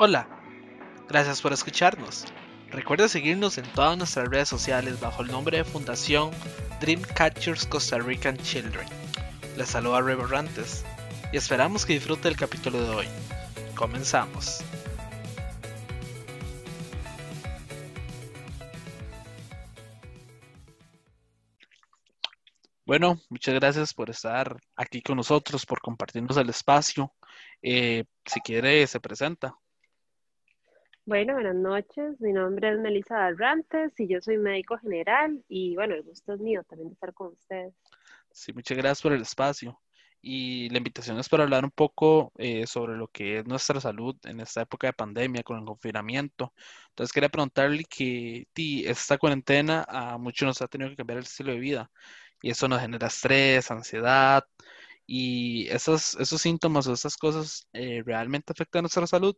Hola, gracias por escucharnos. Recuerda seguirnos en todas nuestras redes sociales bajo el nombre de Fundación Dreamcatchers Costa Rican Children. Les saluda Reverrantes y esperamos que disfrute el capítulo de hoy. Comenzamos. Bueno, muchas gracias por estar aquí con nosotros, por compartirnos el espacio. Eh, si quiere, se presenta. Bueno, buenas noches. Mi nombre es Melissa Barrantes y yo soy médico general y bueno, el gusto es mío también de estar con ustedes. Sí, muchas gracias por el espacio. Y la invitación es para hablar un poco eh, sobre lo que es nuestra salud en esta época de pandemia con el confinamiento. Entonces quería preguntarle que ti, esta cuarentena a muchos nos ha tenido que cambiar el estilo de vida y eso nos genera estrés, ansiedad y esos, esos síntomas o esas cosas eh, realmente afectan nuestra salud.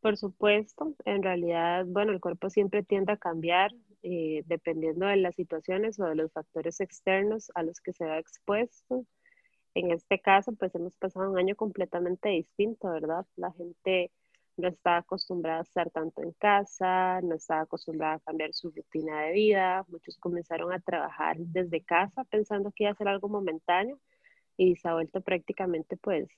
Por supuesto, en realidad, bueno, el cuerpo siempre tiende a cambiar eh, dependiendo de las situaciones o de los factores externos a los que se va expuesto. En este caso, pues hemos pasado un año completamente distinto, ¿verdad? La gente no está acostumbrada a estar tanto en casa, no está acostumbrada a cambiar su rutina de vida. Muchos comenzaron a trabajar desde casa pensando que iba a ser algo momentáneo y se ha vuelto prácticamente pues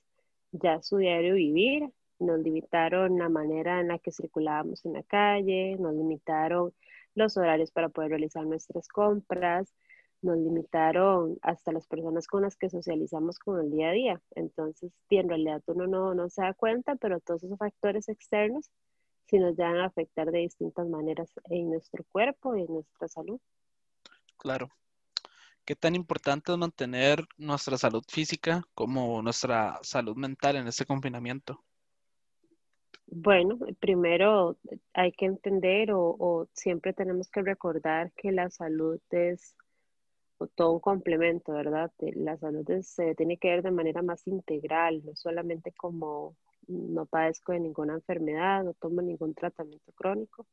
ya su diario vivir nos limitaron la manera en la que circulábamos en la calle, nos limitaron los horarios para poder realizar nuestras compras, nos limitaron hasta las personas con las que socializamos con el día a día. Entonces, en realidad uno no, no se da cuenta, pero todos esos factores externos sí nos van a afectar de distintas maneras en nuestro cuerpo y en nuestra salud. Claro. ¿Qué tan importante es mantener nuestra salud física como nuestra salud mental en este confinamiento? Bueno, primero hay que entender o, siempre tenemos que recordar que la salud es todo un complemento, ¿verdad? La salud se tiene que ver de manera más integral, no solamente como no padezco de ninguna enfermedad, no tomo ningún tratamiento crónico.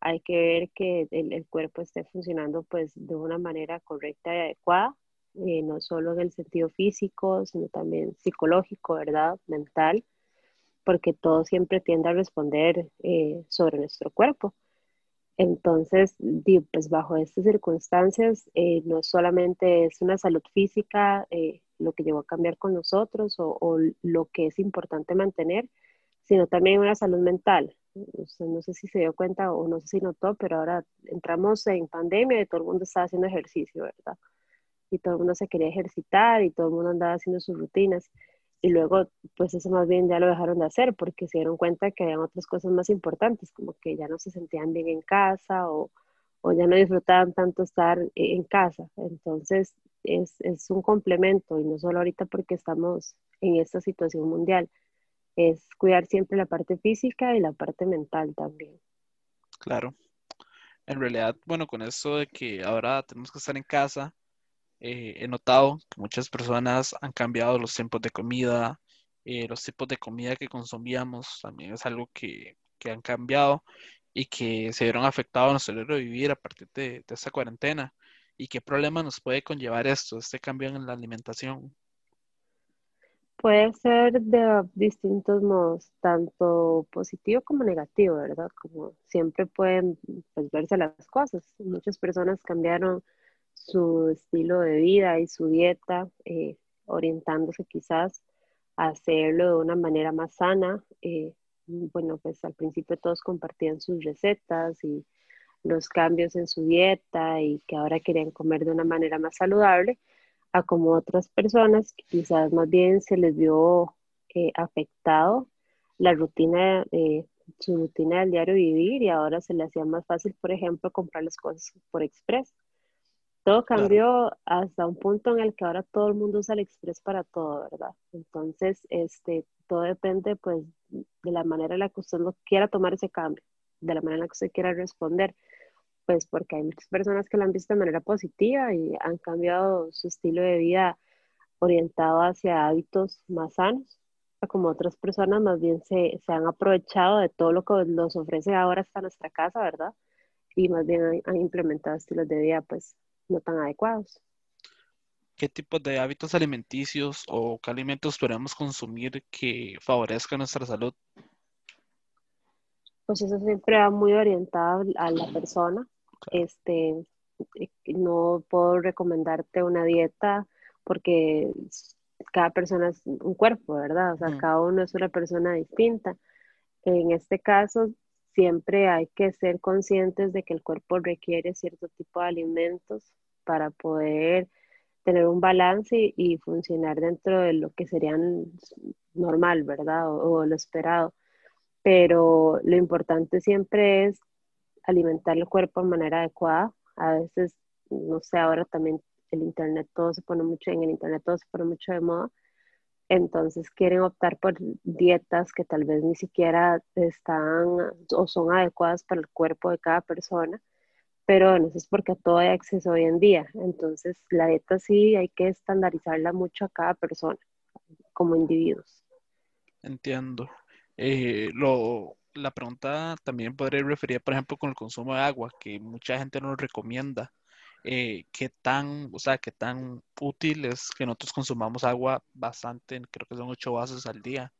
Hay que ver que el, cuerpo esté funcionando pues de una manera correcta y adecuada, eh, no solo en el sentido físico, sino también psicológico, ¿verdad? Mental porque todo siempre tiende a responder eh, sobre nuestro cuerpo. Entonces, pues bajo estas circunstancias, eh, no solamente es una salud física eh, lo que llegó a cambiar con nosotros o, lo que es importante mantener, sino también una salud mental. no sé si se dio cuenta o no sé si notó, pero ahora entramos en pandemia y todo el mundo estaba haciendo ejercicio, ¿verdad? Y todo el mundo se quería ejercitar y todo el mundo andaba haciendo sus rutinas y luego pues eso más bien ya lo dejaron de hacer porque se dieron cuenta que habían otras cosas más importantes, como que ya no se sentían bien en casa o, o ya no disfrutaban tanto estar en casa. Entonces es, es, un complemento y no solo ahorita porque estamos en esta situación mundial, es cuidar siempre la parte física y la parte mental también. Claro. En realidad, bueno, con eso de que ahora tenemos que estar en casa, eh, he notado que muchas personas han cambiado los tiempos de comida, eh, los tipos de comida que consumíamos también es algo que, que han cambiado y que se vieron afectados a nuestro de vivir a partir de, de esta cuarentena. ¿Y qué problema nos puede conllevar esto, este cambio en la alimentación? Puede ser de distintos modos, tanto positivo como negativo, ¿verdad? Como siempre pueden pues, verse las cosas. Muchas personas cambiaron su estilo de vida y su dieta, eh, orientándose quizás a hacerlo de una manera más sana. Eh, bueno, pues al principio todos compartían sus recetas y los cambios en su dieta y que ahora querían comer de una manera más saludable, a como otras personas quizás más bien se les vio eh, afectado la rutina, su rutina del diario vivir y ahora se les hacía más fácil, por ejemplo, comprar las cosas por express todo cambió hasta un punto en el que ahora todo el mundo usa el Express para todo, ¿verdad? Entonces, este, todo depende, pues, de la manera en la que usted lo quiera tomar ese cambio, de la manera en la que usted quiera responder, pues, porque hay muchas personas que lo han visto de manera positiva y han cambiado su estilo de vida orientado hacia hábitos más sanos, como otras personas más bien se, se han aprovechado de todo lo que nos ofrece ahora hasta nuestra casa, ¿verdad? Y más bien han, han implementado estilos de vida, pues, no tan adecuados. ¿Qué tipos de hábitos alimenticios o qué alimentos podemos consumir que favorezcan nuestra salud? Pues eso siempre va muy orientado a la persona. Este, eh, no puedo recomendarte una dieta porque cada persona es un cuerpo, ¿verdad? O sea, cada uno es una persona distinta. En este caso, siempre hay que ser conscientes de que el cuerpo requiere cierto tipo de alimentos para poder tener un balance y, funcionar dentro de lo que serían normal, ¿verdad? O, lo esperado. Pero lo importante siempre es alimentar el cuerpo de manera adecuada. A veces, no sé, ahora también el internet todo se pone mucho, en el internet todo se pone mucho de moda. Entonces quieren optar por dietas que tal vez ni siquiera están o son adecuadas para el cuerpo de cada persona pero bueno, es porque a todo hay acceso hoy en día. Entonces, la dieta sí hay que estandarizarla mucho a cada persona, como individuos. Entiendo. Eh, lo, la pregunta también podría referir, por ejemplo, con el consumo de agua, que mucha gente nos recomienda. Eh, ¿Qué tan, o sea, qué tan útil es que nosotros consumamos agua bastante, creo que son ocho vasos al día?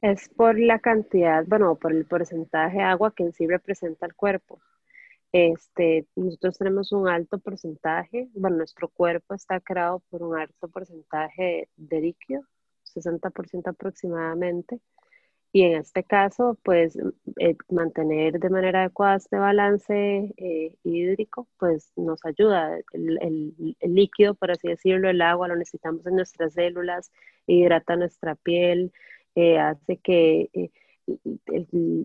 Es por la cantidad, bueno, por el porcentaje de agua que en sí representa el cuerpo. Este, nosotros tenemos un alto porcentaje, bueno, nuestro cuerpo está creado por un alto porcentaje de líquido, 60% aproximadamente, y en este caso, pues eh, mantener de manera adecuada este balance eh, hídrico, pues nos ayuda. El, líquido, por así decirlo, el agua lo necesitamos en nuestras células, hidrata nuestra piel, eh, hace que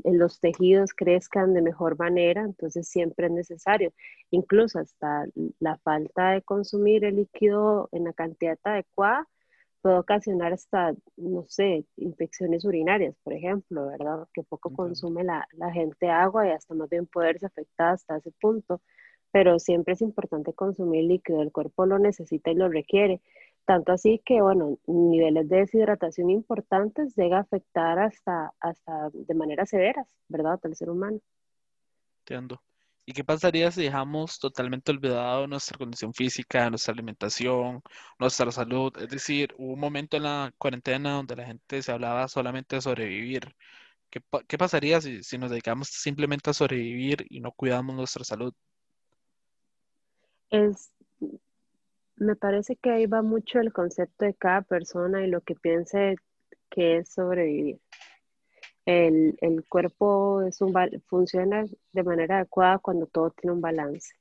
los tejidos crezcan de mejor manera, entonces siempre es necesario. Incluso hasta la falta de consumir el líquido en la cantidad adecuada puede ocasionar hasta, no sé, infecciones urinarias, por ejemplo, ¿verdad? Que poco consume la, la gente agua y hasta más bien poderse afectar hasta ese punto. Pero siempre es importante consumir líquido, el cuerpo lo necesita y lo requiere. Tanto así que, bueno, niveles de deshidratación importantes llega a afectar hasta, hasta de manera severas, ¿verdad? Al ser humano. Entiendo. ¿Y qué pasaría si dejamos totalmente olvidado nuestra condición física, nuestra alimentación, nuestra salud? Es decir, hubo un momento en la cuarentena donde la gente se hablaba solamente de sobrevivir. ¿Qué, qué pasaría si, si nos dedicamos simplemente a sobrevivir y no cuidamos nuestra salud? Es me parece que ahí va mucho el concepto de cada persona y lo que piense que es sobrevivir. El, cuerpo es un, funciona de manera adecuada cuando todo tiene un balance.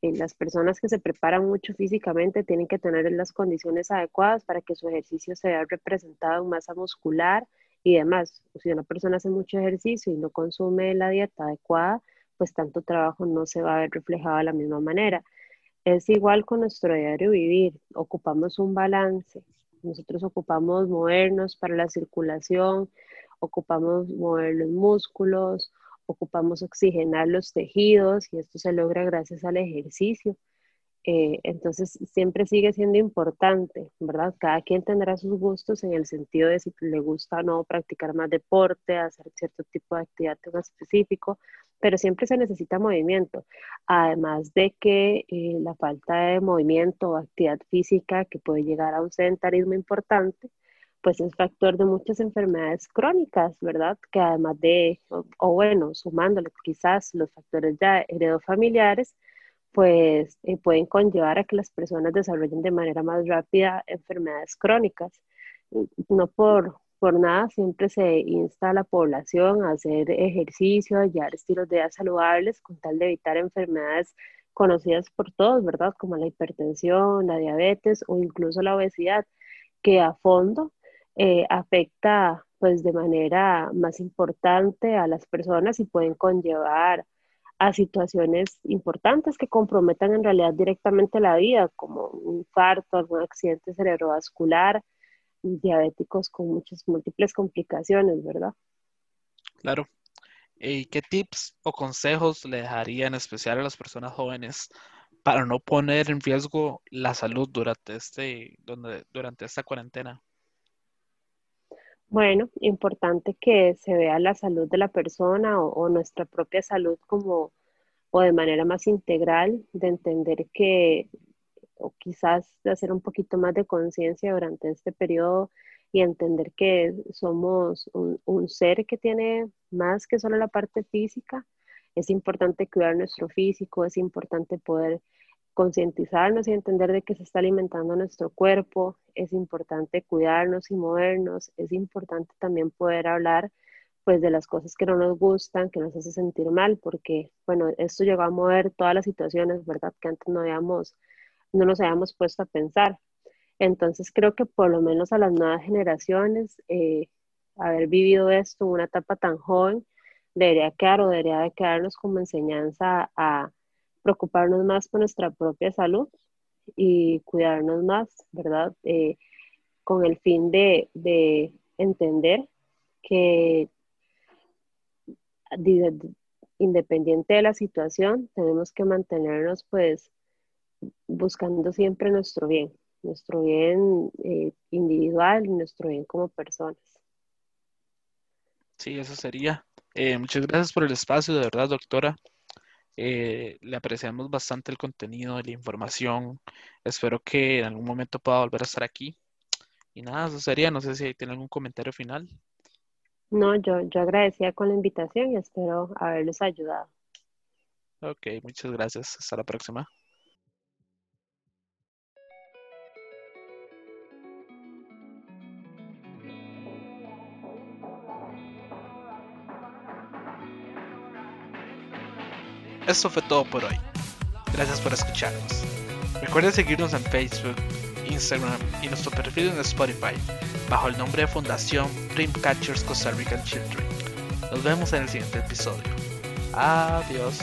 Y las personas que se preparan mucho físicamente tienen que tener las condiciones adecuadas para que su ejercicio se vea representado en masa muscular y demás. Si una persona hace mucho ejercicio y no consume la dieta adecuada, pues tanto trabajo no se va a ver reflejado de la misma manera. Es igual con nuestro diario vivir, ocupamos un balance. Nosotros ocupamos movernos para la circulación, ocupamos mover los músculos, ocupamos oxigenar los tejidos y esto se logra gracias al ejercicio. Eh, entonces, siempre sigue siendo importante, ¿verdad? Cada quien tendrá sus gustos en el sentido de si le gusta o no practicar más deporte, hacer cierto tipo de actividad en específico, pero siempre se necesita movimiento. Además de que eh, la falta de movimiento o actividad física que puede llegar a un sedentarismo importante, pues es factor de muchas enfermedades crónicas, ¿verdad? Que además de, o, bueno, sumándole quizás los factores ya heredofamiliares, pues eh, pueden conllevar a que las personas desarrollen de manera más rápida enfermedades crónicas. No por, por nada siempre se insta a la población a hacer ejercicio, a llevar estilos de vida saludables con tal de evitar enfermedades conocidas por todos, ¿verdad? Como la hipertensión, la diabetes o incluso la obesidad, que a fondo eh, afecta pues de manera más importante a las personas y pueden conllevar a situaciones importantes que comprometan en realidad directamente la vida, como un infarto, algún accidente cerebrovascular, diabéticos con muchas múltiples complicaciones, ¿verdad? Claro. ¿Y qué tips o consejos le dejarían en especial a las personas jóvenes para no poner en riesgo la salud durante, este, durante esta cuarentena? Bueno, importante que se vea la salud de la persona o, nuestra propia salud como o de manera más integral, de entender que, o quizás de hacer un poquito más de conciencia durante este periodo, y entender que somos un, un ser que tiene más que solo la parte física. Es importante cuidar nuestro físico, es importante poder concientizarnos y entender de qué se está alimentando nuestro cuerpo, es importante cuidarnos y movernos, es importante también poder hablar pues de las cosas que no nos gustan, que nos hace sentir mal, porque bueno, esto llegó a mover todas las situaciones, ¿verdad? Que antes no habíamos, no nos habíamos puesto a pensar. Entonces creo que por lo menos a las nuevas generaciones, eh, haber vivido esto en una etapa tan joven, debería quedar o debería de quedarnos como enseñanza a preocuparnos más por nuestra propia salud y cuidarnos más, ¿verdad? Eh, con el fin de, de entender que independiente de la situación, tenemos que mantenernos pues buscando siempre nuestro bien, nuestro bien eh, individual y nuestro bien como personas. Sí, eso sería. Eh, muchas gracias por el espacio, de verdad, doctora. Eh, le apreciamos bastante el contenido la información. Espero que en algún momento pueda volver a estar aquí. Y nada, eso sería. No sé si tiene algún comentario final. No, yo, yo agradecía con la invitación y espero haberles ayudado. Ok, muchas gracias. Hasta la próxima. Esto fue todo por hoy. Gracias por escucharnos. Recuerden seguirnos en Facebook, Instagram y nuestro perfil en Spotify bajo el nombre de Fundación Dreamcatchers Costa Rican Children. Nos vemos en el siguiente episodio. Adiós.